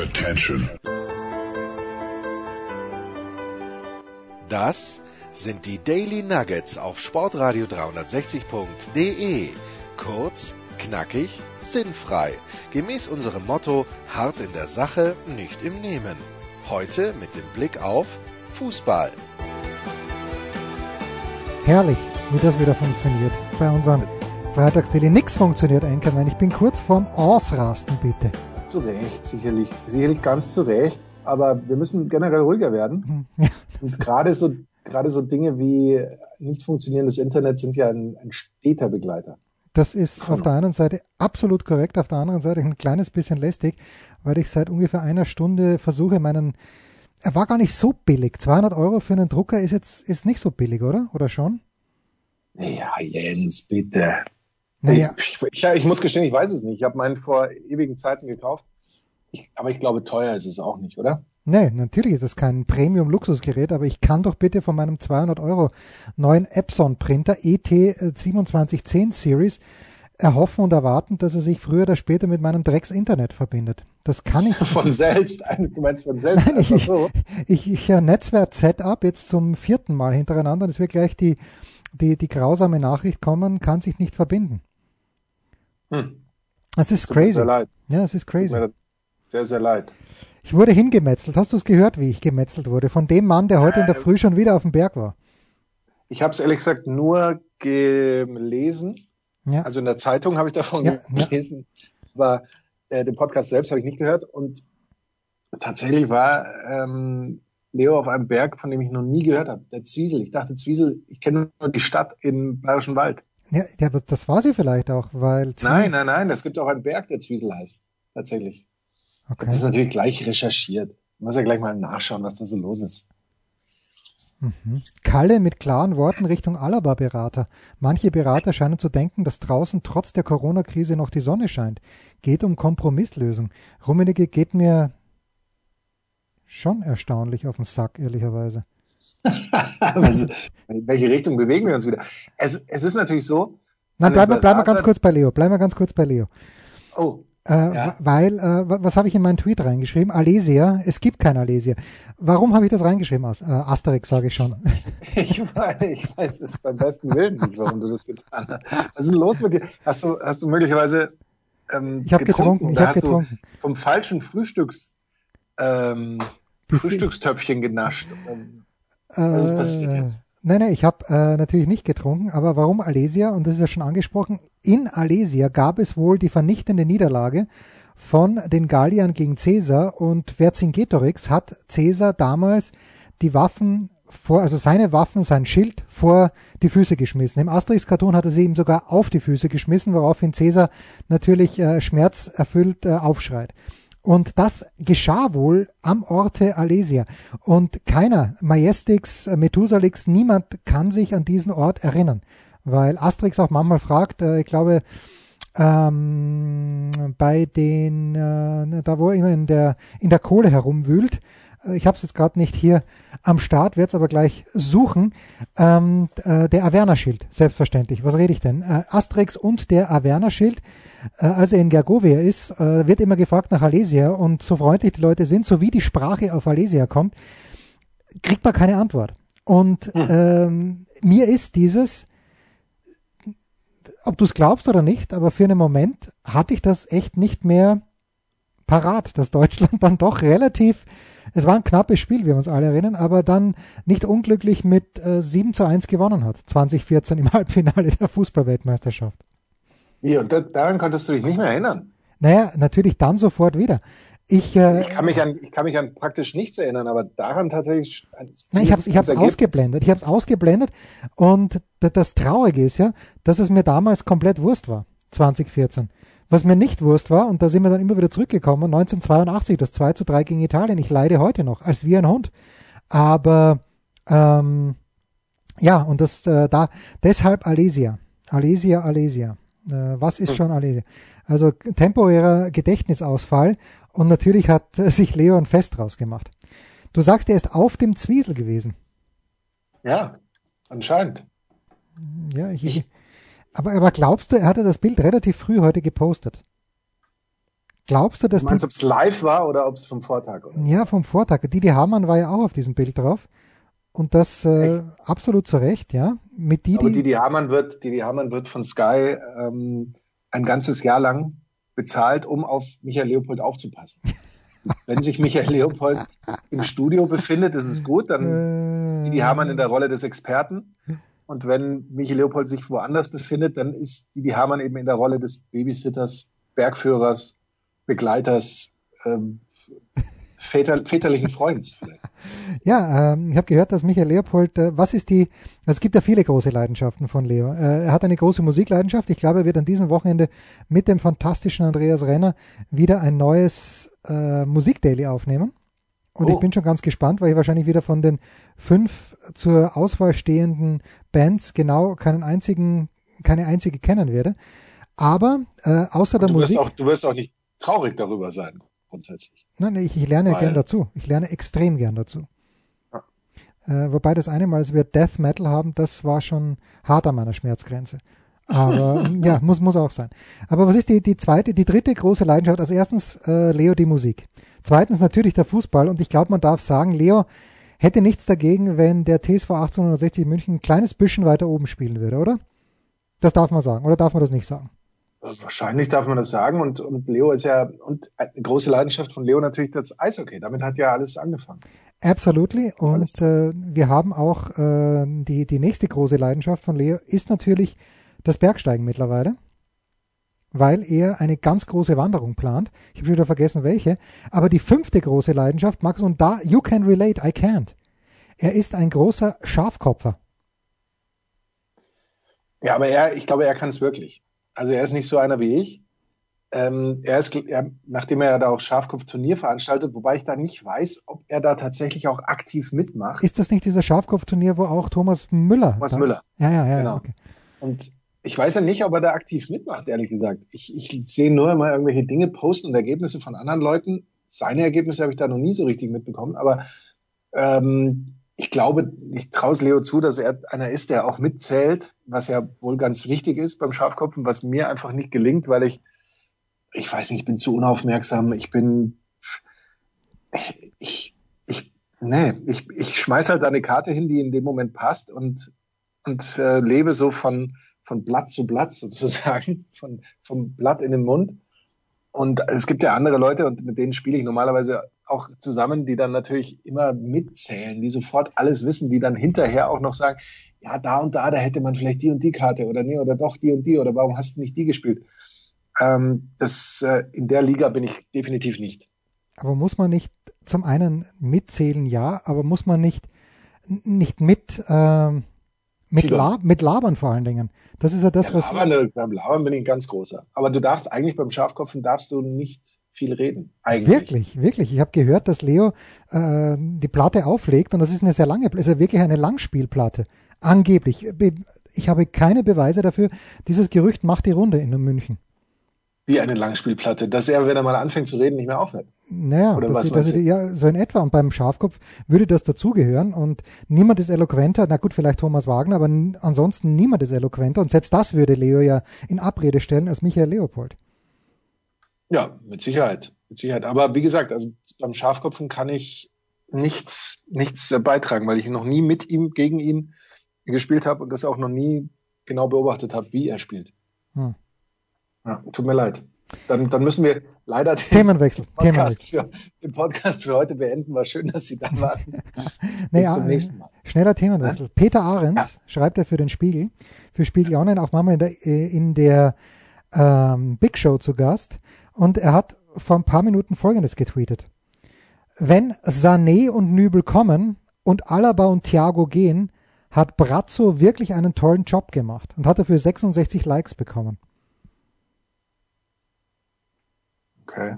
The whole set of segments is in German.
Attention. Das sind die Daily Nuggets auf Sportradio 360.de. Kurz, knackig, sinnfrei. Gemäß unserem Motto: hart in der Sache, nicht im Nehmen. Heute mit dem Blick auf Fußball. Herrlich, wie das wieder funktioniert. Bei unserem Freitagsdaily nix funktioniert, Enkermann. Ich bin kurz vorm Ausrasten, bitte. Zu Recht, sicherlich. Sicherlich ganz zu Recht. Aber wir müssen generell ruhiger werden. Ja. Und gerade so, gerade so Dinge wie nicht funktionierendes Internet sind ja ein, ein steter Begleiter. Das ist auf der einen Seite absolut korrekt, auf der anderen Seite ein kleines bisschen lästig, weil ich seit ungefähr einer Stunde versuche, meinen. Er war gar nicht so billig. 200 Euro für einen Drucker ist jetzt ist nicht so billig, oder? Oder schon? Ja, Jens, bitte. Naja, Ich, ich, ich muss gestehen, ich weiß es nicht. Ich habe meinen vor ewigen Zeiten gekauft. Ich, aber ich glaube, teuer ist es auch nicht, oder? nee, natürlich ist es kein Premium-Luxusgerät, aber ich kann doch bitte von meinem 200 Euro neuen Epson-Printer E ET2710 Series erhoffen und erwarten, dass er sich früher oder später mit meinem Drecks-Internet verbindet. Das kann ich Von selbst. Du meinst von selbst Nein, ich, so. ich, ich Netzwerk-Setup jetzt zum vierten Mal hintereinander. Das wird gleich die, die, die grausame Nachricht kommen, kann sich nicht verbinden. Hm. Das ist Tut crazy. sehr leid. Ja, das ist crazy. sehr, sehr leid. Ich wurde hingemetzelt. Hast du es gehört, wie ich gemetzelt wurde? Von dem Mann, der heute in der Früh schon wieder auf dem Berg war. Ich habe es ehrlich gesagt nur gelesen. Ja, Also in der Zeitung habe ich davon Ja, ja. gelesen. Aber äh, den Podcast selbst habe ich nicht gehört. Und tatsächlich war ähm, Leo auf einem Berg, von dem ich noch nie gehört habe. Der Zwiesel. Ich dachte, Zwiesel, ich kenne nur die Stadt im Bayerischen Wald. Ja, ja, das war sie vielleicht auch, weil. Nein, nein, nein. Es gibt auch einen Berg, der Zwiesel heißt. Tatsächlich. Das ist Okay. natürlich gleich recherchiert. Ich muss ja gleich mal nachschauen, was da so los ist. Mhm. Kalle mit klaren Worten Richtung Alaba-Berater. Manche Berater scheinen zu denken, dass draußen trotz der Corona-Krise noch die Sonne scheint. Geht um Kompromisslösung. Rummenigge geht mir schon erstaunlich auf den Sack, ehrlicherweise. in welche Richtung bewegen wir uns wieder? Es, es ist natürlich so. Nein, wir bleib mal ganz kurz bei Leo. Bleiben wir ganz kurz bei Leo. Oh, Äh, Ja. Weil, äh, wa- was habe ich in meinen Tweet reingeschrieben? Alesia, es gibt kein Alesia. Warum habe ich das reingeschrieben? As- Äh, Asterix sage ich schon. ich weiß, ich weiß es beim besten Willen nicht, warum du das getan hast. Was ist denn los mit dir? Hast du, hast du möglicherweise ähm, Ich habe getrunken, ich habe getrunken. vom falschen Frühstücks ähm. Frühstückstöpfchen genascht? Ähm, Was ist passiert Äh, jetzt? Nein, nein, ich habe äh, natürlich nicht getrunken, aber warum Alesia? Und das ist ja schon angesprochen. In Alesia gab es wohl die vernichtende Niederlage von den Galliern gegen Caesar und Vercingetorix hat Caesar damals die Waffen vor, also seine Waffen, sein Schild vor die Füße geschmissen. Im Asterix-Karton hat er sie ihm sogar auf die Füße geschmissen, woraufhin Caesar natürlich äh, schmerzerfüllt äh, aufschreit. Und das geschah wohl am Orte Alesia. Und keiner, Majestix, Methusalix, niemand kann sich an diesen Ort erinnern. Weil Asterix auch manchmal fragt, äh, ich glaube, ähm, bei den, äh, da wo er immer in der, in der Kohle herumwühlt, ich habe es jetzt gerade nicht hier am Start, werde es aber gleich suchen, ähm, äh, der Averna-Schild, selbstverständlich. Was rede ich denn? Äh, Asterix und der Averna-Schild, äh, als er in Gergovia ist, äh, wird immer gefragt nach Alesia und so freundlich die Leute sind, so wie die Sprache auf Alesia kommt, kriegt man keine Antwort. Und ähm, mir ist dieses, ob du es glaubst oder nicht, aber für einen Moment hatte ich das echt nicht mehr parat, dass Deutschland dann doch relativ, es war ein knappes Spiel, wie wir uns alle erinnern, aber dann nicht unglücklich mit äh, 7 zu 1 gewonnen hat, 2014 im Halbfinale der Fußballweltmeisterschaft. Wie, und da, daran konntest du dich nicht mehr erinnern. Naja, natürlich dann sofort wieder. Ich, äh, Ich kann mich an, ich kann mich an praktisch nichts erinnern, aber daran tatsächlich. Nein, ich habe es ausgeblendet. Ich habe es ausgeblendet und das Traurige ist ja, dass es mir damals komplett Wurst war, 2014. Was mir nicht Wurst war, und da sind wir dann immer wieder zurückgekommen, 1982, das 2 zu 3 gegen Italien. Ich leide heute noch, als wie ein Hund. Aber ähm, ja, und das äh, da deshalb Alesia. Alesia, Alesia. Äh, was ist schon Alesia? Also temporärer Gedächtnisausfall und natürlich hat äh, sich Leo ein Fest draus gemacht. Du sagst, er ist auf dem Zwiesel gewesen. Ja, anscheinend. Ja, ich, aber, aber glaubst du, er hatte das Bild relativ früh heute gepostet? Glaubst du, dass du meinst, ob es live war oder ob es vom Vortag? Oder? Ja, vom Vortag. Didi Hamann war ja auch auf diesem Bild drauf. Und das äh, absolut zu Recht, ja. Mit Didi. Aber Didi Hamann wird, Didi Hamann wird von Sky ähm, ein ganzes Jahr lang bezahlt, um auf Michael Leopold aufzupassen. Wenn sich Michael Leopold im Studio befindet, ist es gut, dann ist Didi Hamann in der Rolle des Experten. Und wenn Michael Leopold sich woanders befindet, dann ist Didi Hamann eben in der Rolle des Babysitters, Bergführers, Begleiters, ähm, väter, väterlichen Freundes vielleicht. Ja, ähm, ich habe gehört, dass Michael Leopold, äh, was ist die, es gibt ja viele große Leidenschaften von Leo. Äh, er hat eine große Musikleidenschaft. Ich glaube, er wird an diesem Wochenende mit dem fantastischen Andreas Renner wieder ein neues äh, Musikdaily aufnehmen. Und oh. ich bin schon ganz gespannt, weil ich wahrscheinlich wieder von den fünf zur Auswahl stehenden Bands genau keinen einzigen, keine einzige kennen werde. Aber äh, außer der du Musik. Wirst auch, du wirst auch nicht traurig darüber sein grundsätzlich. Nein, ich, ich lerne Weil, gern dazu. Ich lerne extrem gern dazu. Ja. Äh, wobei das eine Mal, als wir Death Metal haben, das war schon hart an meiner Schmerzgrenze. Aber ja, muss, muss auch sein. Aber was ist die, die zweite, die dritte große Leidenschaft? Also erstens äh, Leo die Musik. Zweitens natürlich der Fußball. Und ich glaube, man darf sagen, Leo hätte nichts dagegen, wenn der TSV 1860 München ein kleines bisschen weiter oben spielen würde, oder? Das darf man sagen. Oder darf man das nicht sagen? Wahrscheinlich darf man das sagen und, und Leo ist ja, und eine große Leidenschaft von Leo natürlich das Eishockey. Damit hat ja alles angefangen. Absolutely. Und äh, wir haben auch äh, die, die nächste große Leidenschaft von Leo ist natürlich das Bergsteigen mittlerweile, weil er eine ganz große Wanderung plant. Ich habe wieder vergessen, welche. Aber die fünfte große Leidenschaft, Max, und da, you can relate, I can't. Er ist ein großer Schafkopfer. Ja, aber er, ich glaube, er kann es wirklich. Also er ist nicht so einer wie ich. Ähm, er ist, er, nachdem er da auch Schafkopf-Turnier veranstaltet, wobei ich da nicht weiß, ob er da tatsächlich auch aktiv mitmacht. Ist das nicht dieser Schafkopf-Turnier, wo auch Thomas Müller? Thomas Müller. Ja, ja, ja. Genau. Okay. Und ich weiß ja nicht, ob er da aktiv mitmacht, ehrlich gesagt. Ich, ich sehe nur immer irgendwelche Dinge posten und Ergebnisse von anderen Leuten. Seine Ergebnisse habe ich da noch nie so richtig mitbekommen, aber ähm, ich glaube, ich traue es Leo zu, dass er einer ist, der auch mitzählt, was ja wohl ganz wichtig ist beim Schafkopfen, was mir einfach nicht gelingt, weil ich, ich weiß nicht, ich bin zu unaufmerksam, ich bin, ich, ich, nee, ich, ich schmeiß halt eine Karte hin, die in dem Moment passt und, und äh, lebe so von, von Blatt zu Blatt sozusagen, von, vom Blatt in den Mund. Und es gibt ja andere Leute und mit denen spiele ich normalerweise auch zusammen, die dann natürlich immer mitzählen, die sofort alles wissen, die dann hinterher auch noch sagen, ja, da und da, da hätte man vielleicht die und die Karte oder nee, oder doch die und die oder warum hast du nicht die gespielt? Ähm, das, äh, in der Liga bin ich definitiv nicht. Aber muss man nicht zum einen mitzählen, ja, aber muss man nicht, nicht mit, ähm, mit, Lab, mit Labern vor allen Dingen. Das ist ja das, ja, was. Labern, beim Labern bin ich ein ganz großer. Aber du darfst eigentlich beim Schafkopfen darfst du nicht viel reden. Eigentlich. Wirklich, wirklich. Ich habe gehört, dass Leo äh, die Platte auflegt und das ist eine sehr lange, ist ja wirklich eine Langspielplatte. Angeblich. Ich habe keine Beweise dafür. Dieses Gerücht macht die Runde in München. Wie eine Langspielplatte, dass er, wenn er mal anfängt zu reden, nicht mehr aufhört. Naja, Oder was das, ja, so in etwa. Und beim Schafkopf würde das dazugehören. Und niemand ist eloquenter. Na gut, vielleicht Thomas Wagner, aber ansonsten niemand ist eloquenter. Und selbst das würde Leo ja in Abrede stellen als Michael Leopold. Ja, mit Sicherheit. Mit Sicherheit. Aber wie gesagt, also beim Schafkopfen kann ich nichts, nichts beitragen, weil ich noch nie mit ihm, gegen ihn gespielt habe und das auch noch nie genau beobachtet habe, wie er spielt. Hm. Ja, tut mir leid. Dann, dann müssen wir leider den Themenwechsel. Podcast, Themenwechsel. Für, den Podcast für heute beenden. War schön, dass Sie da waren. nee, Bis zum nächsten Mal. Schneller Themenwechsel. Ja? Peter Ahrens ja. schreibt er für den Spiegel, für Spiegel Online, auch manchmal in der, in der ähm, Big Show zu Gast. Und er hat vor ein paar Minuten Folgendes getweetet. Wenn Sané und Nübel kommen und Alaba und Thiago gehen, hat Brazzo wirklich einen tollen Job gemacht und hat dafür 66 Likes bekommen. Okay.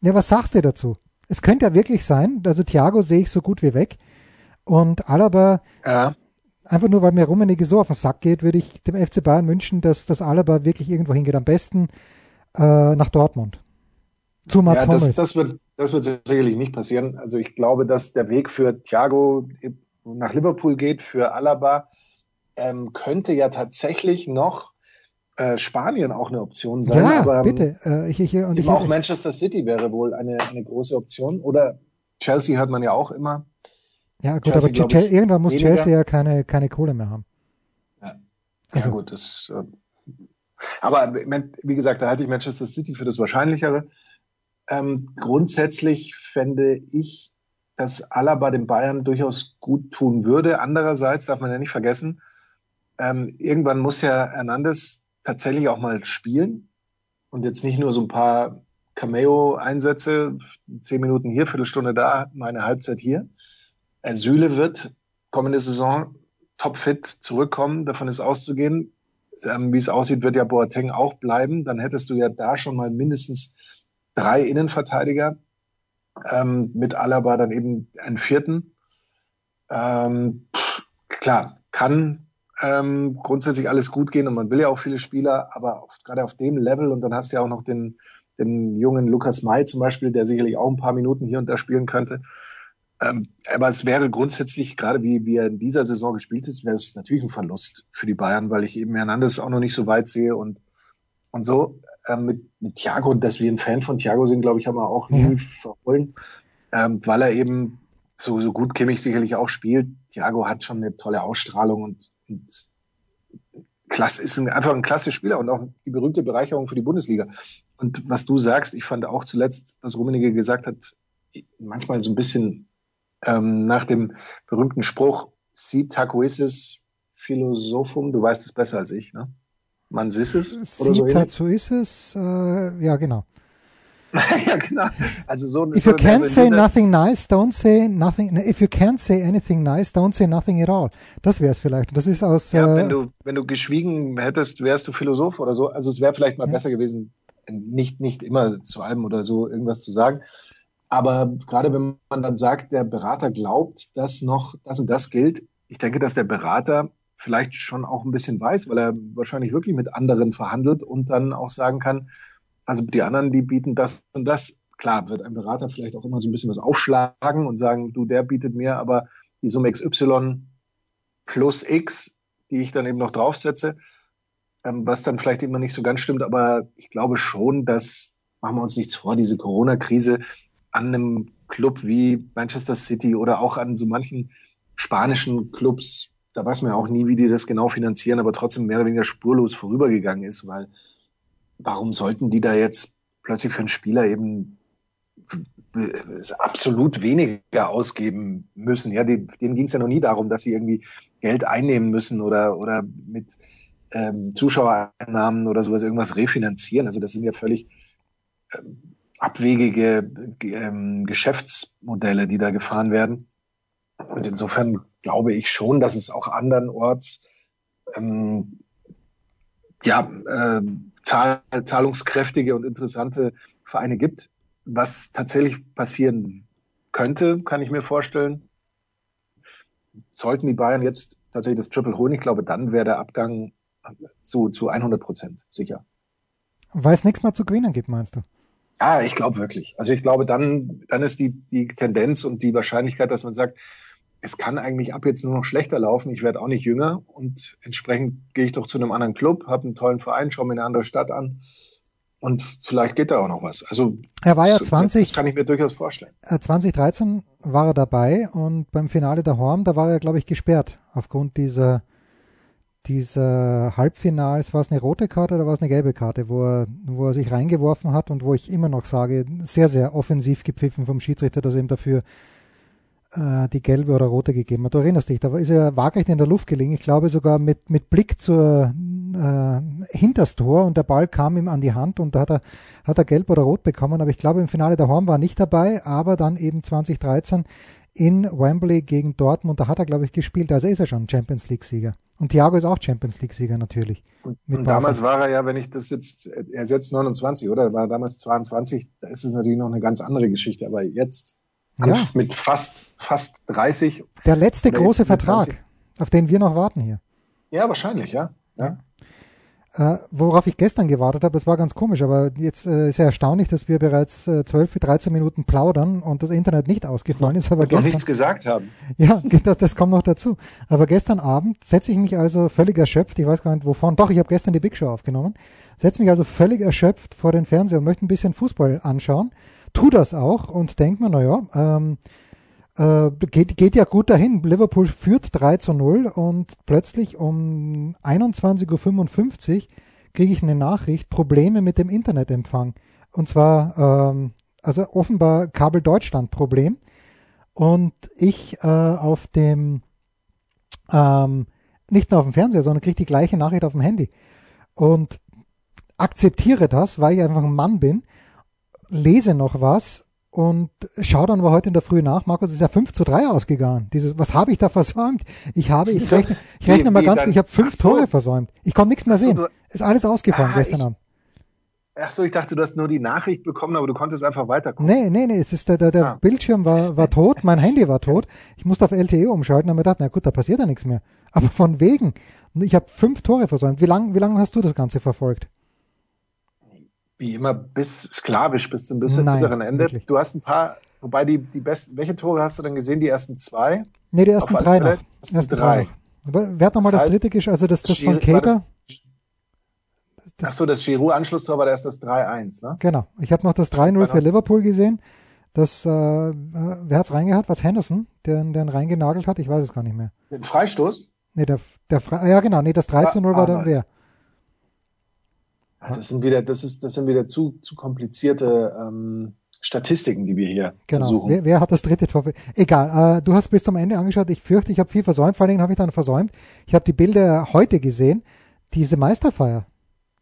Ja, was sagst du dazu? Es könnte ja wirklich sein, also Thiago sehe ich so gut wie weg und Alaba, ja. einfach nur weil mir Rummenigge so auf den Sack geht, würde ich dem FC Bayern wünschen, dass das Alaba wirklich irgendwo hingeht. Am besten äh, nach Dortmund. Zu Mats ja, das, das, wird, das wird sicherlich nicht passieren. Also ich glaube, dass der Weg für Thiago nach Liverpool geht, für Alaba, ähm, könnte ja tatsächlich noch äh, Spanien auch eine Option sein. Ja, aber, ähm, bitte. Äh, ich, ich, und ich, auch Manchester City wäre wohl eine, eine große Option. Oder Chelsea hört man ja auch immer. Ja, gut, Chelsea, aber Chelsea, irgendwann muss weniger. Chelsea ja keine, keine Kohle mehr haben. Ja, also. ja gut, das. Äh, aber wie gesagt, da halte ich Manchester City für das Wahrscheinlichere. Ähm, grundsätzlich fände ich, dass Alaba den Bayern durchaus gut tun würde. Andererseits darf man ja nicht vergessen, ähm, irgendwann muss ja Hernandez tatsächlich auch mal spielen und jetzt nicht nur so ein paar Cameo-Einsätze, zehn Minuten hier, Viertelstunde da, meine Halbzeit hier. Süle wird kommende Saison topfit zurückkommen, davon ist auszugehen. Ähm, wie es aussieht, wird ja Boateng auch bleiben. Dann hättest du ja da schon mal mindestens drei Innenverteidiger, ähm, mit Alaba dann eben einen vierten. Ähm, klar, kann ähm, grundsätzlich alles gut gehen und man will ja auch viele Spieler, aber auf, gerade auf dem Level und dann hast du ja auch noch den, den jungen Lukas May zum Beispiel, der sicherlich auch ein paar Minuten hier und da spielen könnte. Ähm, aber es wäre grundsätzlich, gerade wie, wie er in dieser Saison gespielt ist, wäre es natürlich ein Verlust für die Bayern, weil ich eben Hernandez auch noch nicht so weit sehe und, und so. Ähm, mit, mit Thiago, dass wir ein Fan von Thiago sind, glaube ich, haben wir auch nie ja. verholen, ähm, weil er eben so, so gut Kimmich sicherlich auch spielt. Thiago hat schon eine tolle Ausstrahlung und und klasse, ist ein, einfach ein klasse Spieler und auch die berühmte Bereicherung für die Bundesliga. Und was du sagst, ich fand auch zuletzt, was Rummenigge gesagt hat, manchmal so ein bisschen ähm, nach dem berühmten Spruch, si tacoisis philosophum, du weißt es besser als ich, ne? Man sieht es? Oder si so tacoisis, äh, ja genau. ja, genau. Also so, if you can't also say nothing nice, don't say nothing. If you can't say anything nice, don't say nothing at all. Das wäre es vielleicht. Das ist aus. Ja, äh, wenn du wenn du geschwiegen hättest, wärst du Philosoph oder so. Also es wäre vielleicht mal ja. besser gewesen, nicht nicht immer zu allem oder so irgendwas zu sagen. Aber gerade wenn man dann sagt, der Berater glaubt, dass noch das und das gilt, ich denke, dass der Berater vielleicht schon auch ein bisschen weiß, weil er wahrscheinlich wirklich mit anderen verhandelt und dann auch sagen kann, also die anderen, die bieten das und das. Klar, wird ein Berater vielleicht auch immer so ein bisschen was aufschlagen und sagen, du, der bietet mir aber die Summe XY plus X, die ich dann eben noch draufsetze, ähm, was dann vielleicht immer nicht so ganz stimmt. Aber ich glaube schon, dass, machen wir uns nichts vor, diese Corona-Krise an einem Club wie Manchester City oder auch an so manchen spanischen Clubs, da weiß man ja auch nie, wie die das genau finanzieren, aber trotzdem mehr oder weniger spurlos vorübergegangen ist, weil warum sollten die da jetzt plötzlich für einen Spieler eben absolut weniger ausgeben müssen? Ja, denen, ging es ja noch nie darum, dass sie irgendwie Geld einnehmen müssen oder, oder mit ähm, Zuschauereinnahmen oder sowas irgendwas refinanzieren. Also das sind ja völlig ähm, abwegige ähm, Geschäftsmodelle, die da gefahren werden. Und insofern glaube ich schon, dass es auch andernorts ähm, ja, äh, zahl zahlungskräftige und interessante Vereine gibt. Was tatsächlich passieren könnte, kann ich mir vorstellen. Sollten die Bayern jetzt tatsächlich das Triple holen, ich glaube, dann wäre der Abgang zu, zu 100 Prozent sicher. Weil es nichts mehr zu gewinnen gibt, meinst du? Ja, ich glaube wirklich. Also ich glaube, dann, dann ist die, die Tendenz und die Wahrscheinlichkeit, dass man sagt, es kann eigentlich ab jetzt nur noch schlechter laufen. Ich werde auch nicht jünger und entsprechend gehe ich doch zu einem anderen Club, habe einen tollen Verein, schaue mir eine andere Stadt an und vielleicht geht da auch noch was. Also er war ja 20. Das kann ich mir durchaus vorstellen. 2013 äh, war er dabei und beim Finale der Horm, da war er, glaube ich, gesperrt aufgrund dieser dieser Halbfinals, war es eine rote Karte oder war es eine gelbe Karte, wo er, wo er sich reingeworfen hat und wo ich immer noch sage, sehr, sehr offensiv gepfiffen vom Schiedsrichter, dass er ihm dafür äh, die gelbe oder rote gegeben hat. Du erinnerst dich, da ist er waagrecht in der Luft gelegen. Ich glaube sogar mit, mit Blick zur äh, hinters Tor und der Ball kam ihm an die Hand und da hat er, hat er gelb oder rot bekommen. Aber ich glaube im Finale der Horn war er nicht dabei, aber dann eben 2013 in Wembley gegen Dortmund, da hat er, glaube ich, gespielt. Also ist er schon Champions League-Sieger. Und Thiago ist auch Champions League-Sieger natürlich. Und, und damals war er ja, wenn ich das jetzt, er ist jetzt 29, oder? Er war damals 22, da ist es natürlich noch eine ganz andere Geschichte. Aber jetzt ja. Mit fast, fast 30. Der letzte große Vertrag, 20. auf den wir noch warten hier. Ja, wahrscheinlich, ja. ja. Äh, worauf ich gestern gewartet habe, das war ganz komisch, aber jetzt äh, ist ja erstaunlich, dass wir bereits äh, 12, 13 Minuten plaudern und das Internet nicht ausgefallen ist. Aber und gestern, noch nichts gesagt haben. Ja, das, das kommt noch dazu. Aber gestern Abend setze ich mich also völlig erschöpft, ich weiß gar nicht wovon, doch, ich habe gestern die Big Show aufgenommen, setze mich also völlig erschöpft vor den Fernseher und möchte ein bisschen Fußball anschauen, tu das auch und denke mir, naja, ähm, äh, geht, geht ja gut dahin. Liverpool führt 3 zu 0 und plötzlich um 21.55 Uhr kriege ich eine Nachricht, Probleme mit dem Internetempfang. Und zwar, ähm, also offenbar Kabel Deutschland Problem. Und ich äh, auf dem, ähm, nicht nur auf dem Fernseher, sondern kriege die gleiche Nachricht auf dem Handy. Und akzeptiere das, weil ich einfach ein Mann bin, lese noch was und schau dann war heute in der Früh nach, Markus, ist ja 5 zu 3 ausgegangen. Dieses, was habe ich da versäumt? Ich habe, ich rechne, ich rechne wie, mal wie ganz, dann, ich habe fünf so. Tore versäumt. Ich konnte nichts mehr sehen. So, ist alles ausgefallen ah, gestern Abend. Ach so, ich dachte, du hast nur die Nachricht bekommen, aber du konntest einfach weiterkommen. Nee, nee, nee, es ist der, der, der ah. Bildschirm war, war tot, mein Handy war tot. Ich musste auf LTE umschalten und mir gedacht, na gut, da passiert ja nichts mehr. Aber von wegen. Ich habe fünf Tore versäumt. Wie lange wie lang hast du das Ganze verfolgt? Wie immer bis sklavisch bis zum bitteren Ende. Wirklich. Du hast ein paar, wobei die, die besten, welche Tore hast du denn gesehen? Die ersten zwei? Nee, die ersten drei noch. Ersten, ersten drei. drei wer hat nochmal das, das dritte gesch also das, das von Keger? Ach so, das Giroud-Anschlusstor war erst das 3-1, ne? Genau. Ich habe noch das 3-0 für Liverpool gesehen. Das, äh, äh wer hat's reingehauen? Was Henderson, der, ihn reingenagelt hat? Ich weiß es gar nicht mehr. Den Freistoß? Nee, der, der Fre ja genau, nee, das 3 0 war dann wer? Das sind wieder, das ist, das sind wieder zu, zu komplizierte ähm, Statistiken, die wir hier genau. suchen. Wer, wer hat das dritte Tor? Egal, äh, du hast bis zum Ende angeschaut. Ich fürchte, ich habe viel versäumt. Vor allen Dingen habe ich dann versäumt. Ich habe die Bilder heute gesehen. Diese Meisterfeier.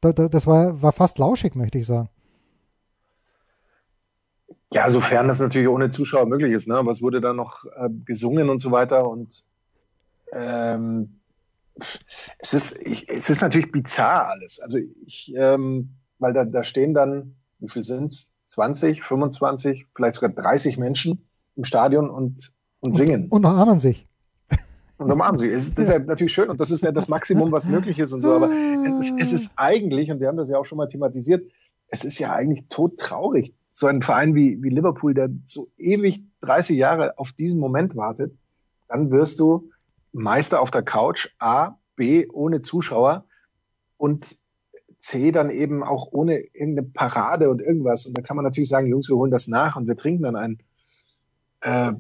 Da, da, das war, war fast lauschig, möchte ich sagen. Ja, sofern das natürlich ohne Zuschauer möglich ist. Ne? Es wurde dann noch äh, gesungen und so weiter. Und ähm, es ist, ich, es ist natürlich bizarr alles. Also ich, ähm, weil da, da stehen dann, wie viel sind's? 20, 25, vielleicht sogar 30 Menschen im Stadion und, und singen. Und, und umarmen sich. Und umarmen sich. Es, das ist ja natürlich schön und das ist ja das Maximum, was möglich ist und so. Aber es ist eigentlich, und wir haben das ja auch schon mal thematisiert, es ist ja eigentlich todtraurig, so ein Verein wie, wie Liverpool, der so ewig 30 Jahre auf diesen Moment wartet, dann wirst du Meister auf der Couch, A, B, ohne Zuschauer und C, dann eben auch ohne irgendeine Parade und irgendwas. Und da kann man natürlich sagen, Jungs, wir holen das nach und wir trinken dann einen. Äh,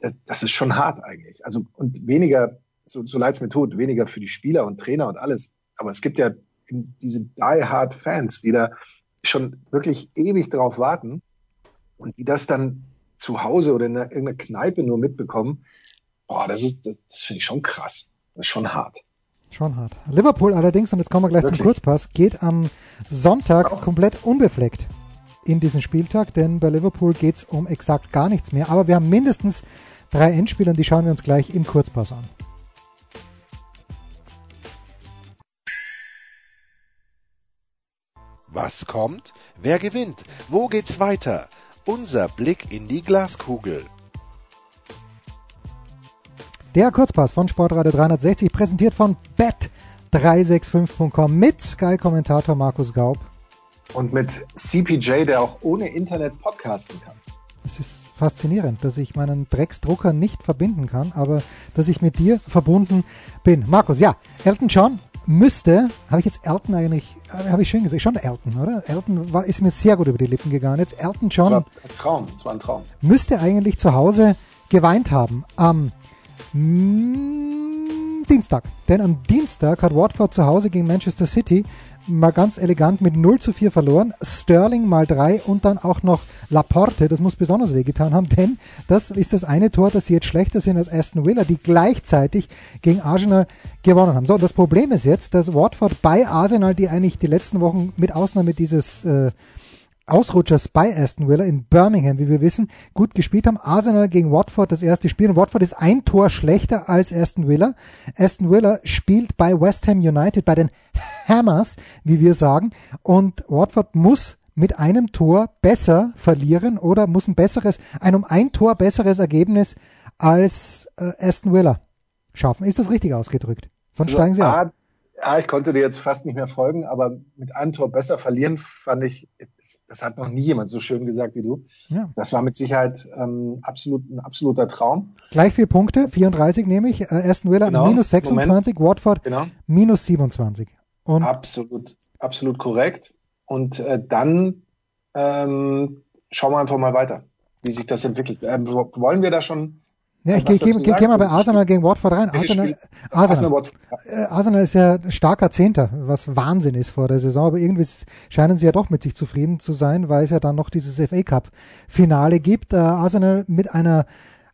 das, das ist schon hart eigentlich. Also und weniger, so, so leid es mir tut, weniger für die Spieler und Trainer und alles. Aber es gibt ja diese die-hard Fans, die da schon wirklich ewig drauf warten und die das dann zu Hause oder in irgendeiner Kneipe nur mitbekommen, boah, das ist, das, das finde ich schon krass. Das ist schon hart. Schon hart. Liverpool allerdings, und jetzt kommen wir gleich Wirklich? zum Kurzpass, geht am Sonntag oh. komplett unbefleckt in diesen Spieltag, denn bei Liverpool geht es um exakt gar nichts mehr. Aber wir haben mindestens drei Endspiele und die schauen wir uns gleich im Kurzpass an. Was kommt? Wer gewinnt? Wo geht's weiter? Unser Blick in die Glaskugel. Der Kurzpass von Sportradio 360, präsentiert von bet365.com mit Sky-Kommentator Markus Gaub. Und mit CPJ, der auch ohne Internet podcasten kann. Es ist faszinierend, dass ich meinen Drecksdrucker nicht verbinden kann, aber dass ich mit dir verbunden bin. Markus, ja, Elton John müsste, habe ich jetzt Elton eigentlich, äh, habe ich schön gesagt, schon Elton, oder? Elton war, ist mir sehr gut über die Lippen gegangen. Jetzt Elton John. Das war ein Traum, das war ein Traum. Müsste eigentlich zu Hause geweint haben am Dienstag. Denn am Dienstag hat Watford zu Hause gegen Manchester City mal ganz elegant mit 0 zu 4 verloren. Sterling mal 3 und dann auch noch Laporte. Das muss besonders wehgetan haben, denn das ist das eine Tor, dass sie jetzt schlechter sind als Aston Villa, die gleichzeitig gegen Arsenal gewonnen haben. So, das Problem ist jetzt, dass Watford bei Arsenal, die eigentlich die letzten Wochen mit Ausnahme dieses äh, Ausrutschers bei Aston Villa in Birmingham, wie wir wissen, gut gespielt haben. Arsenal gegen Watford das erste Spiel. Und Watford ist ein Tor schlechter als Aston Villa. Aston Villa spielt bei West Ham United, bei den Hammers, wie wir sagen. Und Watford muss mit einem Tor besser verlieren oder muss ein besseres, ein um ein Tor besseres Ergebnis als äh, Aston Villa schaffen. Ist das richtig ausgedrückt? Sonst also steigen sie ab. Ja, ich konnte dir jetzt fast nicht mehr folgen, aber mit einem Tor besser verlieren fand ich, das hat noch nie jemand so schön gesagt wie du. Ja. Das war mit Sicherheit ähm, absolut, ein absoluter Traum. Gleich vier Punkte, 34 nehme ich. Äh, Aston Villa genau. minus 26, Moment. Watford genau. minus 27. Und absolut, absolut korrekt. Und äh, dann ähm, schauen wir einfach mal weiter, wie sich das entwickelt. Ähm, wollen wir da schon ja, ich gehe geh, geh, geh mal bei Arsenal gegen Watford rein. Arsenal, Arsenal, äh, Arsenal ist ja starker Zehnter, was Wahnsinn ist vor der Saison, aber irgendwie scheinen sie ja doch mit sich zufrieden zu sein, weil es ja dann noch dieses FA Cup Finale gibt. Äh, Arsenal mit einer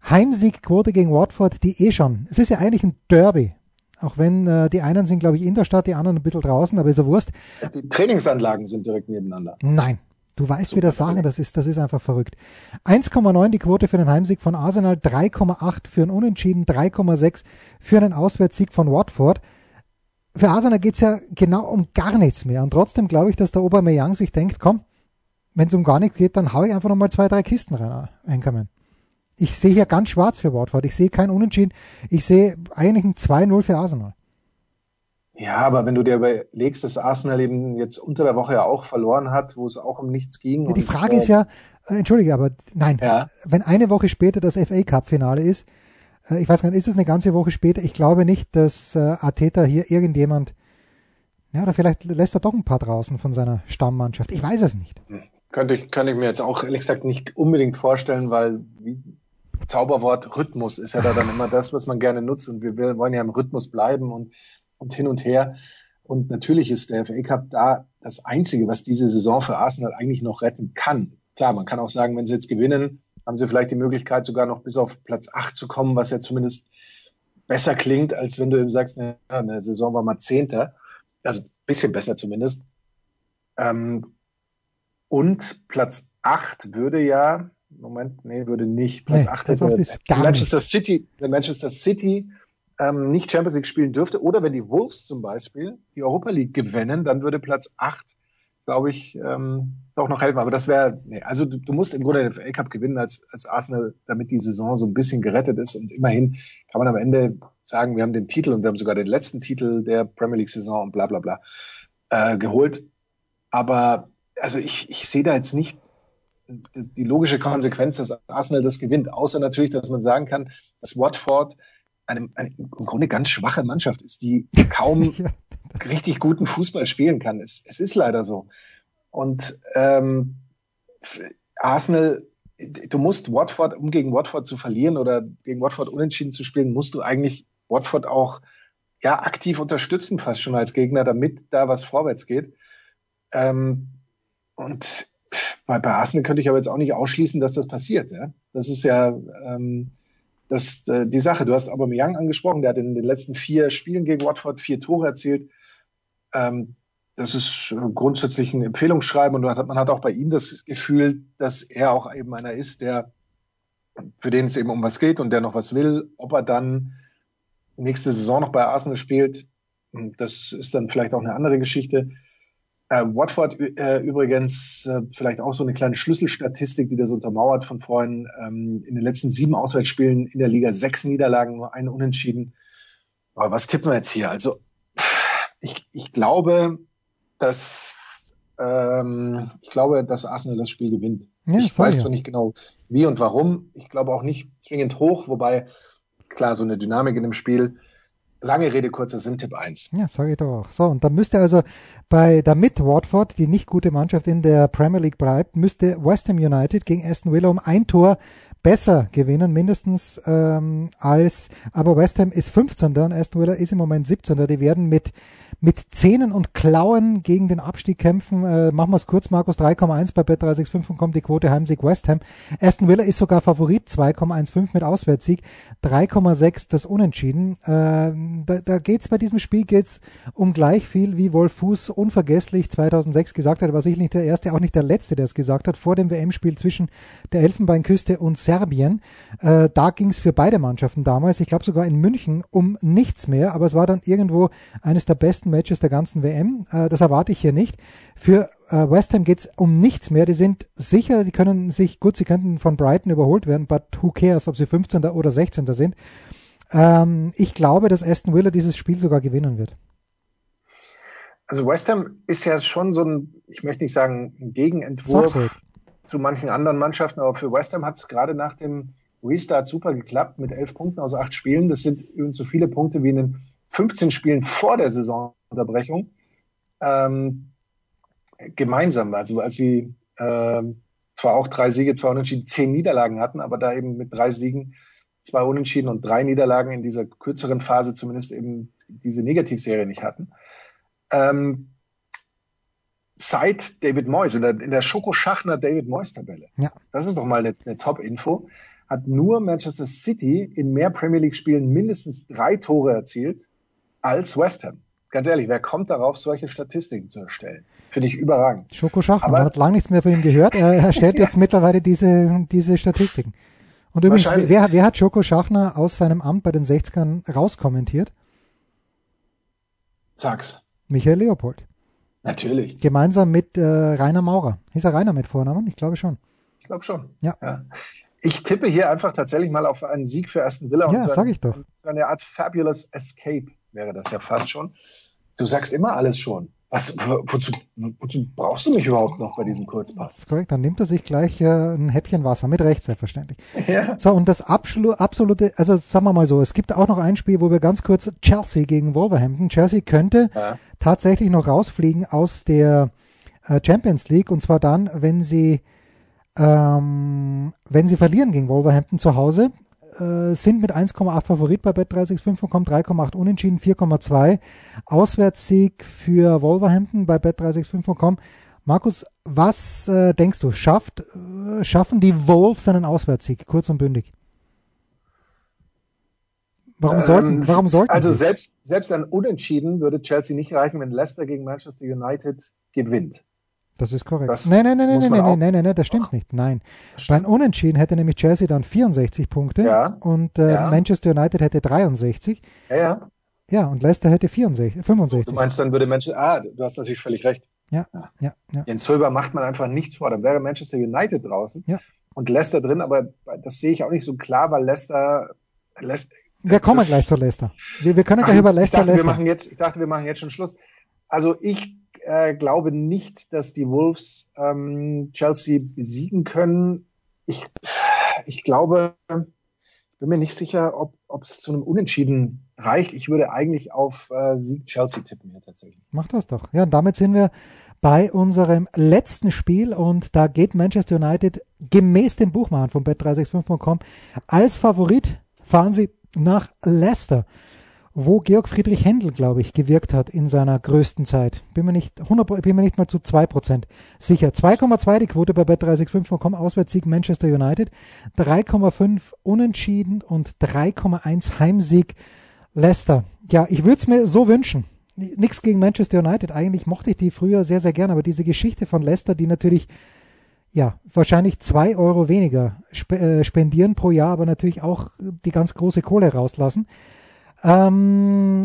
Heimsiegquote gegen Watford, die eh schon, es ist ja eigentlich ein Derby. Auch wenn äh, die einen sind, glaube ich, in der Stadt, die anderen ein bisschen draußen, aber ist ja Wurst. Die Trainingsanlagen sind direkt nebeneinander. Nein, Du weißt, wie das sagen, das ist, das ist einfach verrückt. 1,9 die Quote für den Heimsieg von Arsenal, 3,8 für einen Unentschieden, 3,6 für einen Auswärtssieg von Watford. Für Arsenal geht's ja genau um gar nichts mehr. Und trotzdem glaube ich, dass der Aubameyang sich denkt, komm, wenn es um gar nichts geht, dann hau ich einfach nochmal zwei, drei Kisten rein, Enkermann. Ich sehe hier ganz schwarz für Watford. Ich sehe kein Unentschieden. Ich sehe eigentlich ein 2-0 für Arsenal. Ja, aber wenn du dir überlegst, dass Arsenal eben jetzt unter der Woche ja auch verloren hat, wo es auch um nichts ging. Ja, die Frage ist ja, äh, entschuldige, aber nein, ja. wenn eine Woche später das FA Cup Finale ist, äh, ich weiß gar nicht, ist es eine ganze Woche später? Ich glaube nicht, dass äh, Arteta hier irgendjemand, ja, oder vielleicht lässt er doch ein paar draußen von seiner Stammmannschaft. Ich weiß es nicht. Könnte ich, könnte ich mir jetzt auch ehrlich gesagt nicht unbedingt vorstellen, weil wie, Zauberwort Rhythmus ist ja da dann immer das, was man gerne nutzt und wir wollen ja im Rhythmus bleiben und und hin und her. Und natürlich ist der FA Cup da das Einzige, was diese Saison für Arsenal eigentlich noch retten kann. Klar, man kann auch sagen, wenn sie jetzt gewinnen, haben sie vielleicht die Möglichkeit, sogar noch bis auf Platz 8 zu kommen, was ja zumindest besser klingt, als wenn du eben sagst, na, eine Saison war mal Zehnter. Also ein bisschen besser zumindest. Ähm, und Platz 8 würde ja, Moment, nee, würde nicht. Platz nee, 8 hätte Manchester City, Manchester City ähm, nicht Champions League spielen dürfte. Oder wenn die Wolves zum Beispiel die Europa League gewinnen, dann würde Platz 8, glaube ich, ähm, auch noch helfen. Aber das wäre, nee, also du, du, musst im Grunde den FA Cup gewinnen als, als Arsenal, damit die Saison so ein bisschen gerettet ist. Und immerhin kann man am Ende sagen, wir haben den Titel und wir haben sogar den letzten Titel der Premier League Saison und bla bla bla äh, geholt. Aber also ich, ich sehe da jetzt nicht die logische Konsequenz, dass Arsenal das gewinnt, außer natürlich, dass man sagen kann, dass Watford eine, eine im Grunde ganz schwache Mannschaft ist, die kaum richtig guten Fußball spielen kann. Es, es ist leider so. Und ähm, Arsenal, du musst Watford, um gegen Watford zu verlieren oder gegen Watford unentschieden zu spielen, musst du eigentlich Watford auch ja aktiv unterstützen, fast schon als Gegner, damit da was vorwärts geht. Ähm, und bei, bei Arsenal könnte ich aber jetzt auch nicht ausschließen, dass das passiert. Ja? Das ist ja ähm, das äh, die Sache. Du hast aber Young angesprochen, der hat in den letzten vier Spielen gegen Watford vier Tore erzielt. Ähm, das ist grundsätzlich ein Empfehlungsschreiben und man hat, man hat auch bei ihm das Gefühl, dass er auch eben einer ist, der für den es eben um was geht und der noch was will. Ob er dann nächste Saison noch bei Arsenal spielt, das ist dann vielleicht auch eine andere Geschichte. Äh, Watford äh, übrigens, äh, vielleicht auch so eine kleine Schlüsselstatistik, die das untermauert von vorhin. Ähm, in den letzten sieben Auswärtsspielen in der Liga sechs Niederlagen, nur eine Unentschieden. Aber was tippen wir jetzt hier? Also ich, ich glaube, dass ähm, ich glaube, dass Arsenal das Spiel gewinnt. Ja, ich weiß zwar nicht genau wie und warum. Ich glaube auch nicht zwingend hoch, wobei klar so eine Dynamik in dem Spiel Lange Rede, kurzer Sinn, Tipp 1. Ja, sage ich doch auch. So, und dann müsste also bei, damit Watford, die nicht gute Mannschaft in der Premier League bleibt, müsste West Ham United gegen Aston Villa um ein Tor besser gewinnen, mindestens ähm, als, aber West Ham ist 15. und Aston Villa ist im Moment 17. Die werden mit mit Zähnen und Klauen gegen den Abstieg kämpfen. Äh, machen wir es kurz, Markus, 3,1 bei Bet365 und kommt die Quote Heimsieg West Ham. Aston Villa ist sogar Favorit, 2,15 mit Auswärtssieg, 3,6 das Unentschieden. Äh, da da geht es bei diesem Spiel geht's um gleich viel, wie Wolf Fuß unvergesslich 2006 gesagt hat. war sicherlich nicht der Erste, auch nicht der Letzte, der es gesagt hat, vor dem WM-Spiel zwischen der Elfenbeinküste und Serbien. Äh, da ging es für beide Mannschaften damals, ich glaube sogar in München, um nichts mehr, aber es war dann irgendwo eines der besten Matches der ganzen WM. Äh, das erwarte ich hier nicht. Für äh, West Ham geht es um nichts mehr. Die sind sicher, die können sich, gut, sie könnten von Brighton überholt werden, but who cares, ob sie 15. oder 16. sind. Ähm, ich glaube, dass Aston Villa dieses Spiel sogar gewinnen wird. also West Ham ist ja schon so ein, ich möchte nicht sagen, ein Gegenentwurf zu manchen anderen Mannschaften, aber für West Ham hat es gerade nach dem Restart super geklappt mit elf Punkten aus acht Spielen. Das sind übrigens so viele Punkte wie in den 15 Spielen vor der Saisonunterbrechung. Ähm, gemeinsam, also als sie ähm, zwar auch drei Siege, zwei Unentschieden, zehn Niederlagen hatten, aber da eben mit drei Siegen, zwei Unentschieden und drei Niederlagen in dieser kürzeren Phase zumindest eben diese Negativserie nicht hatten. Ähm, seit David Moyes oder in der Schoko-Schachner David Moyes-Tabelle. Ja. Das ist doch mal eine, eine Top-Info. Hat nur Manchester City in mehr Premier League-Spielen mindestens drei Tore erzielt als West Ham. Ganz ehrlich, wer kommt darauf, solche Statistiken zu erstellen? Finde ich überragend. Schoko Schachner, man hat lange nichts mehr von ihm gehört. Er, er stellt jetzt mittlerweile diese, diese Statistiken. Und übrigens, wer, wer hat Schoko Schachner aus seinem Amt bei den 60ern rauskommentiert? Sag's. Michael Leopold. Natürlich. Gemeinsam mit äh, Rainer Maurer. Ist er Rainer mit Vornamen? Ich glaube schon. Ich glaube schon. Ja. ja. Ich tippe hier einfach tatsächlich mal auf einen Sieg für Aston Villa. Ja, so sag ich doch. So eine Art Fabulous Escape wäre das ja fast schon. Du sagst immer alles schon. Was, wozu, wozu brauchst du mich überhaupt noch bei diesem Kurzpass? Das ist korrekt, dann nimmt er sich gleich äh, ein Häppchen Wasser mit Recht, selbstverständlich. Ja. So, und das absolute, also sagen wir mal so, es gibt auch noch ein Spiel, wo wir ganz kurz Chelsea gegen Wolverhampton. Chelsea könnte ja. Tatsächlich noch rausfliegen aus der äh, Champions League und zwar dann, wenn sie ähm, wenn sie verlieren gegen Wolverhampton zu Hause äh, sind mit 1,8 Favorit bei Bet365 und kommen 3,8 unentschieden, 4,2 Auswärtssieg für Wolverhampton bei Bet365.com. Markus, was äh, denkst du, schafft, äh, schaffen die Wolves einen Auswärtssieg, kurz und bündig? Warum sollten, ähm, warum sollten Also sie? selbst, selbst ein Unentschieden würde Chelsea nicht reichen, wenn Leicester gegen Manchester United gewinnt. Das ist korrekt. Das nein, nein, nein, nein, nein, nein, nein, nein, das stimmt Ach, nicht. Nein. Bei einem Unentschieden hätte nämlich Chelsea dann 64 Punkte ja, und äh, ja. Manchester United hätte 63. Ja, ja. Ja, und Leicester hätte 64, 65. du meinst, dann würde Manchester, ah, du hast natürlich völlig recht. Ja, ja, ja. Jens Höber macht man einfach nichts vor. Dann wäre Manchester United draußen ja. und Leicester drin, aber das sehe ich auch nicht so klar, weil Leicester, Leicester wir kommen gleich zu Leicester. Wir, wir können gleich über Leicester, ich dachte, Leicester. Wir machen jetzt, ich dachte, wir machen jetzt schon Schluss. Also ich äh, glaube nicht, dass die Wolves ähm, Chelsea besiegen können. Ich, ich glaube, ich bin mir nicht sicher, ob, ob es zu einem Unentschieden reicht. Ich würde eigentlich auf äh, Sieg Chelsea tippen hier tatsächlich. Mach das doch. Ja, und damit sind wir bei unserem letzten Spiel und da geht Manchester United gemäß den Buchmachern von bet365.com als Favorit fahren sie nach Leicester wo Georg Friedrich Händel, glaube ich, gewirkt hat in seiner größten Zeit. Bin mir nicht, 100, bin mir nicht mal zu 2% sicher. 2,2 die Quote bei Bet365.com, Auswärtssieg Manchester United, 3,5 Unentschieden und 3,1 Heimsieg Leicester. Ja, ich würde es mir so wünschen. Nichts gegen Manchester United. Eigentlich mochte ich die früher sehr, sehr gern, aber diese Geschichte von Leicester, die natürlich ja, wahrscheinlich zwei Euro weniger äh, spendieren pro Jahr, aber natürlich auch die ganz große Kohle rauslassen. Ähm,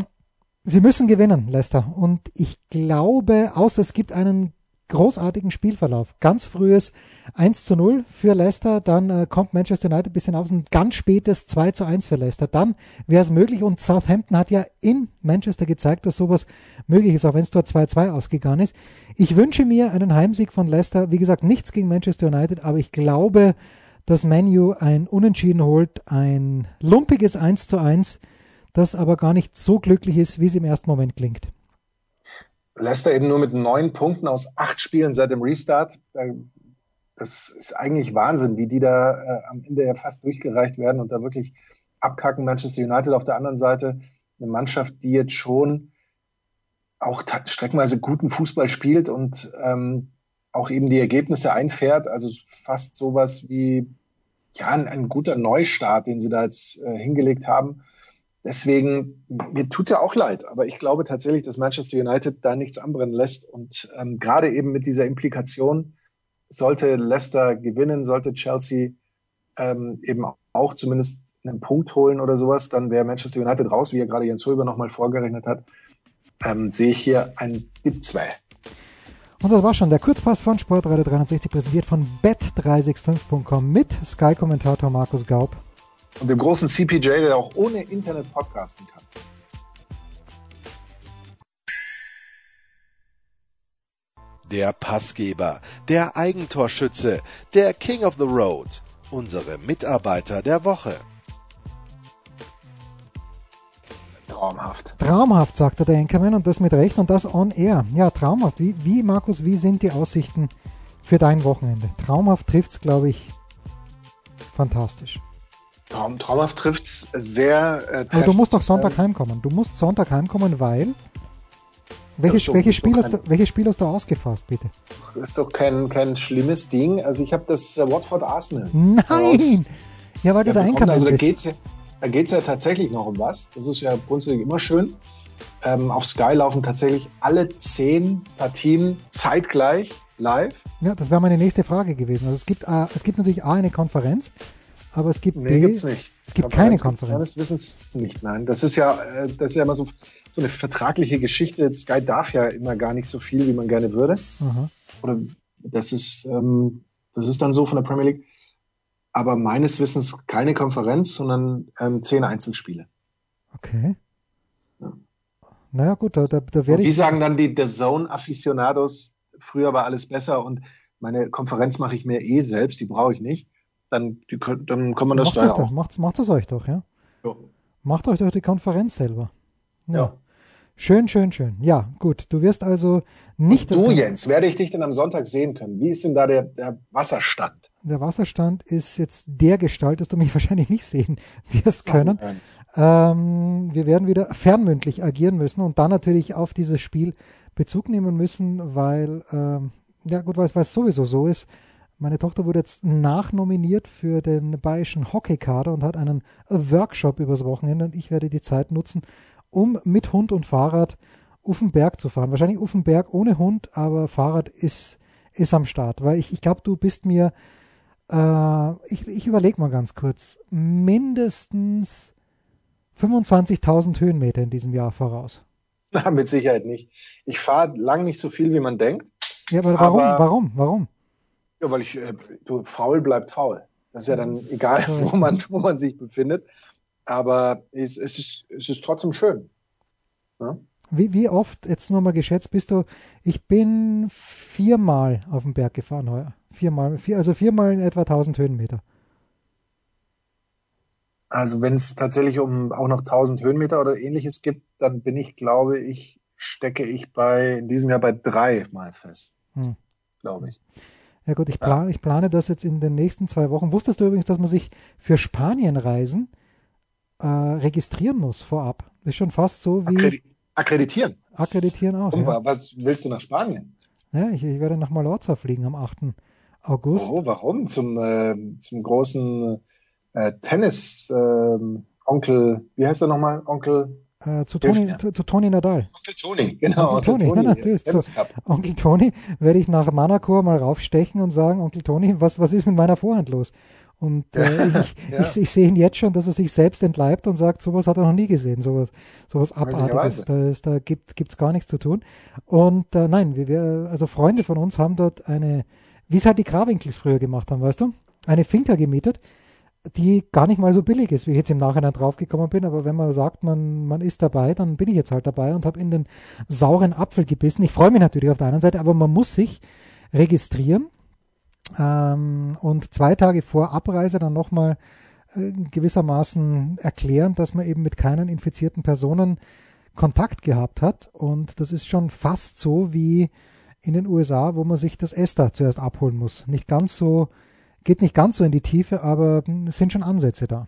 sie müssen gewinnen, Leicester. Und ich glaube, außer es gibt einen großartigen Spielverlauf. Ganz frühes 1 zu 0 für Leicester, dann äh, kommt Manchester United ein bisschen aus, ein ganz spätes 2 zu 1 für Leicester. Dann wäre es möglich und Southampton hat ja in Manchester gezeigt, dass sowas möglich ist, auch wenn es dort 2-2 ausgegangen ist. Ich wünsche mir einen Heimsieg von Leicester. Wie gesagt, nichts gegen Manchester United, aber ich glaube, dass Manu ein Unentschieden holt, ein lumpiges 1 zu 1 das aber gar nicht so glücklich ist, wie es im ersten Moment klingt. Leicester eben nur mit neun Punkten aus acht Spielen seit dem Restart. Das ist eigentlich Wahnsinn, wie die da äh, am Ende ja fast durchgereicht werden und da wirklich abkacken. Manchester United auf der anderen Seite eine Mannschaft, die jetzt schon auch streckenweise guten Fußball spielt und ähm, auch eben die Ergebnisse einfährt. Also fast sowas wie ja ein, ein guter Neustart, den sie da jetzt äh, hingelegt haben. Deswegen, mir tut ja auch leid, aber ich glaube tatsächlich, dass Manchester United da nichts anbrennen lässt. Und ähm, gerade eben mit dieser Implikation, sollte Leicester gewinnen, sollte Chelsea ähm, eben auch zumindest einen Punkt holen oder sowas, dann wäre Manchester United raus, wie er gerade Jens Röber nochmal vorgerechnet hat. Ähm, sehe ich hier ein Dip 2. Und das war schon der Kurzpass von Sportradio 360, präsentiert von bet365.com mit Sky-Kommentator Markus Gaub und dem großen CPJ, der auch ohne Internet podcasten kann. der Passgeber, der Eigentorschütze, der King of the Road, unsere Mitarbeiter der Woche. Traumhaft. Traumhaft, sagte der Enkermann und das mit Recht und das on air. Ja, traumhaft. Wie, wie Markus, wie sind die Aussichten für dein Wochenende? Traumhaft trifft es, glaube ich, fantastisch. Traum, traumhaft trifft es sehr. Äh, Aber du musst doch Sonntag ähm, heimkommen. Du musst Sonntag heimkommen, weil. Welche, welche, Spiel hast du, welches Spiel hast du ausgefasst, bitte? Das ist doch kein, kein schlimmes Ding. Also ich habe das äh, Watford Arsenal. Nein! Ja, weil du da Einkommen Also da geht's ja, da geht's ja tatsächlich noch um was. Das ist ja grundsätzlich immer schön. Ähm, auf Sky laufen tatsächlich alle zehn Partien zeitgleich live. Ja, das wäre meine nächste Frage gewesen. Also es gibt, äh, es gibt natürlich A, eine Konferenz, aber es gibt nee, B, gibt's nicht. es gibt keine Konferenz. Meines Wissens nicht, nein. Das ist ja, äh, das ist ja immer so, so eine vertragliche Geschichte. Sky darf ja immer gar nicht so viel, wie man gerne würde. Aha. Oder das ist, ähm, das ist dann so von der Premier League. Aber meines Wissens keine Konferenz, sondern ähm, zehn Einzelspiele. Okay. Ja. Naja, gut, da, da, da werde ich. Wie sagen dann die The Zone Aficionados, früher war alles besser und meine Konferenz mache ich mir eh selbst, die brauche ich nicht dann, die, dann kann man das macht da auch. Macht, macht es euch doch, ja? ja. Macht euch doch die Konferenz selber. Ja. ja. Schön, schön, schön. Ja, gut. Du wirst also nicht. Und du, Jens, werde ich dich denn am Sonntag sehen können? Wie ist denn da der, der Wasserstand? Der Wasserstand ist jetzt der Gestalt, dass du mich wahrscheinlich nicht sehen wirst können. Ähm, wir werden wieder fernmündlich agieren müssen und dann natürlich auf dieses Spiel Bezug nehmen müssen, weil, ähm, ja gut, weil es sowieso so ist, meine Tochter wurde jetzt nachnominiert für den bayerischen Hockeykader und hat einen Workshop übers Wochenende und ich werde die Zeit nutzen, um mit Hund und Fahrrad auf den Berg zu fahren. Wahrscheinlich auf den Berg ohne Hund, aber Fahrrad ist, ist am Start. Weil ich, ich glaube, du bist mir, äh, ich, ich überlege mal ganz kurz, mindestens 25.000 Höhenmeter in diesem Jahr voraus. Na, mit Sicherheit nicht. Ich fahre lang nicht so viel, wie man denkt. Ja, aber warum? Aber warum? Warum? Ja, weil ich, äh, du, faul bleibt faul. Das ist ja dann egal, wo man, wo man sich befindet. Aber es, es, ist, es ist trotzdem schön. Ja? Wie, wie oft, jetzt nur mal geschätzt, bist du, ich bin viermal auf den Berg gefahren heuer. Viermal, vier, also viermal in etwa 1000 Höhenmeter. Also wenn es tatsächlich um auch noch 1000 Höhenmeter oder ähnliches gibt, dann bin ich, glaube ich, stecke ich bei, in diesem Jahr bei drei mal fest. Hm. Glaube ich. Ja gut, ich plane, ich plane das jetzt in den nächsten zwei Wochen. Wusstest du übrigens, dass man sich für Spanienreisen äh, registrieren muss vorab? Das ist schon fast so wie. Akkredi akkreditieren. Akkreditieren auch. Und, ja. Was willst du nach Spanien? Ja, ich, ich werde nach Mallorca fliegen am 8. August. Oh, warum? Zum, äh, zum großen äh, Tennis-Onkel, ähm, wie heißt er nochmal? Onkel äh, zu, Toni, zu, zu, Toni Nadal. Onkel Toni, genau. Onkel, Onkel Toni, Toni, natürlich. So, Onkel Toni werde ich nach Monaco mal raufstechen und sagen, Onkel Toni, was, was ist mit meiner Vorhand los? Und äh, ich, ja. ich, ich, sehe ihn jetzt schon, dass er sich selbst entleibt und sagt, sowas hat er noch nie gesehen, sowas, sowas Abartiges. Da, ist, da gibt es gar nichts zu tun. Und äh, nein, wir, also Freunde von uns haben dort eine, wie es halt die Krawinkels früher gemacht haben, weißt du, eine Finca gemietet die gar nicht mal so billig ist, wie ich jetzt im Nachhinein draufgekommen bin. Aber wenn man sagt, man, man ist dabei, dann bin ich jetzt halt dabei und habe in den sauren Apfel gebissen. Ich freue mich natürlich auf der anderen Seite, aber man muss sich registrieren ähm, und zwei Tage vor Abreise dann nochmal äh, gewissermaßen erklären, dass man eben mit keinen infizierten Personen Kontakt gehabt hat. Und das ist schon fast so wie in den USA, wo man sich das ESTA zuerst abholen muss. Nicht ganz so Geht nicht ganz so in die Tiefe, aber es sind schon Ansätze da.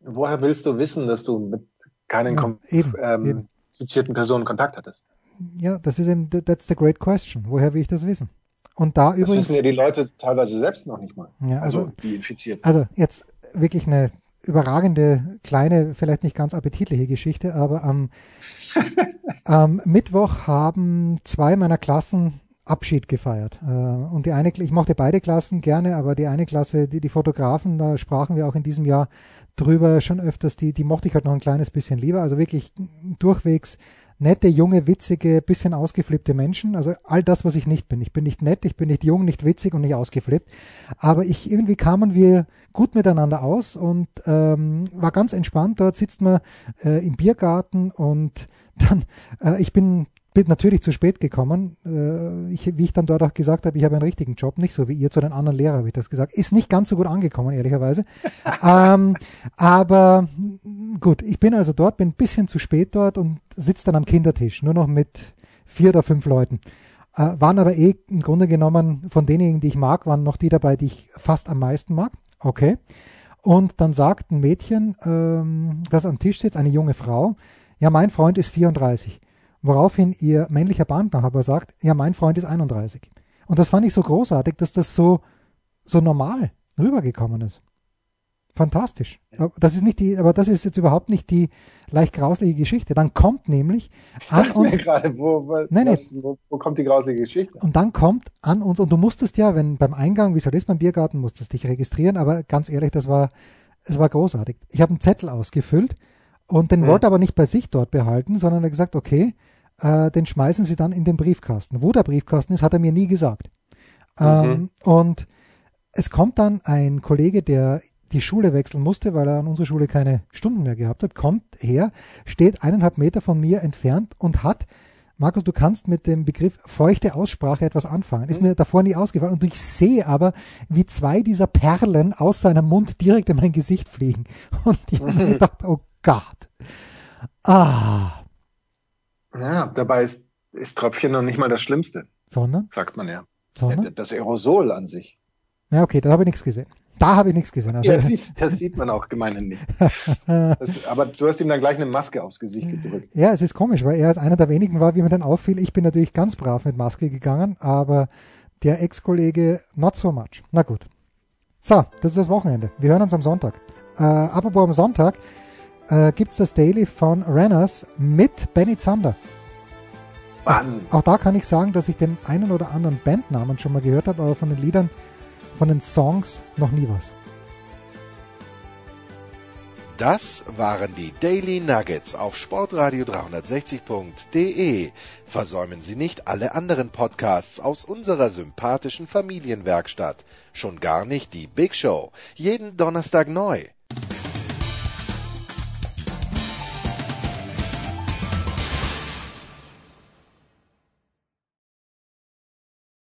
Woher willst du wissen, dass du mit keinen ja, eben, ähm, eben. infizierten Personen Kontakt hattest? Ja, das ist eben, that's the great question. Woher will ich das wissen? Und da das übrigens. wissen ja die Leute teilweise selbst noch nicht mal. Ja, also, also die Infizierten. Also jetzt wirklich eine überragende, kleine, vielleicht nicht ganz appetitliche Geschichte, aber am, am Mittwoch haben zwei meiner Klassen Abschied gefeiert. Äh, und die eine, ich mochte beide Klassen gerne, aber die eine Klasse, die, die Fotografen, da sprachen wir auch in diesem Jahr drüber schon öfters, die, die mochte ich halt noch ein kleines bisschen lieber. Also wirklich durchwegs nette, junge, witzige, bisschen ausgeflippte Menschen. Also all das, was ich nicht bin. Ich bin nicht nett, ich bin nicht jung, nicht witzig und nicht ausgeflippt. Aber ich irgendwie kamen wir gut miteinander aus und ähm, war ganz entspannt. Dort sitzt man äh, im Biergarten und dann, äh, ich bin bin natürlich zu spät gekommen. Äh, ich, wie ich dann dort auch gesagt habe, ich habe einen richtigen Job, nicht so wie ihr, zu den anderen Lehrern habe ich das gesagt. Ist nicht ganz so gut angekommen, ehrlicherweise. ähm, aber gut, ich bin also dort, bin ein bisschen zu spät dort und sitze dann am Kindertisch, nur noch mit vier oder fünf Leuten. Äh, waren aber eh im Grunde genommen von denjenigen, die ich mag, waren noch die dabei, die ich fast am meisten mag. Okay. Und dann sagt ein Mädchen, ähm, das am Tisch sitzt, eine junge Frau, ja, mein Freund ist 34. Woraufhin ihr männlicher Partner aber sagt, ja, mein Freund ist 31. Und das fand ich so großartig, dass das so, so normal rübergekommen ist. Fantastisch. Das ist nicht die, aber das ist jetzt überhaupt nicht die leicht grausliche Geschichte. Dann kommt nämlich an uns. Gerade, wo, wo, nein, was, wo, wo, kommt die grausliche Geschichte? Und dann kommt an uns, und du musstest ja, wenn beim Eingang, wie es halt ist beim Biergarten, musstest dich registrieren, aber ganz ehrlich, das war, es war großartig. Ich habe einen Zettel ausgefüllt und den wollte aber nicht bei sich dort behalten, sondern er gesagt, okay, äh, den schmeißen sie dann in den Briefkasten. Wo der Briefkasten ist, hat er mir nie gesagt. Mhm. Ähm, und es kommt dann ein Kollege, der die Schule wechseln musste, weil er an unserer Schule keine Stunden mehr gehabt hat, kommt her, steht eineinhalb Meter von mir entfernt und hat, Markus, du kannst mit dem Begriff feuchte Aussprache etwas anfangen. Ist mhm. mir davor nie ausgefallen. Und ich sehe aber, wie zwei dieser Perlen aus seinem Mund direkt in mein Gesicht fliegen. Und ich habe mir gedacht, oh Gott. Ah. Ja, dabei ist, ist Tröpfchen noch nicht mal das Schlimmste. Sondern? Sagt man ja. Sondern? Das Aerosol an sich. Ja, okay, da habe ich nichts gesehen. Da habe ich nichts gesehen. Also, ja, das, das, sieht man auch gemeinhin nicht. Das, aber du hast ihm dann gleich eine Maske aufs Gesicht gedrückt. Ja, es ist komisch, weil er als einer der wenigen war, wie mir dann auffiel. Ich bin natürlich ganz brav mit Maske gegangen, aber der Ex-Kollege not so much. Na gut. So, das ist das Wochenende. Wir hören uns am Sonntag. Äh, apropos am Sonntag äh, gibt es das Daily von Renners mit Benny Zander. Wahnsinn. Auch, auch da kann ich sagen, dass ich den einen oder anderen Bandnamen schon mal gehört habe, aber von den Liedern von den Songs noch nie was. Das waren die Daily Nuggets auf Sportradio 360.de. Versäumen Sie nicht alle anderen Podcasts aus unserer sympathischen Familienwerkstatt. Schon gar nicht die Big Show. Jeden Donnerstag neu.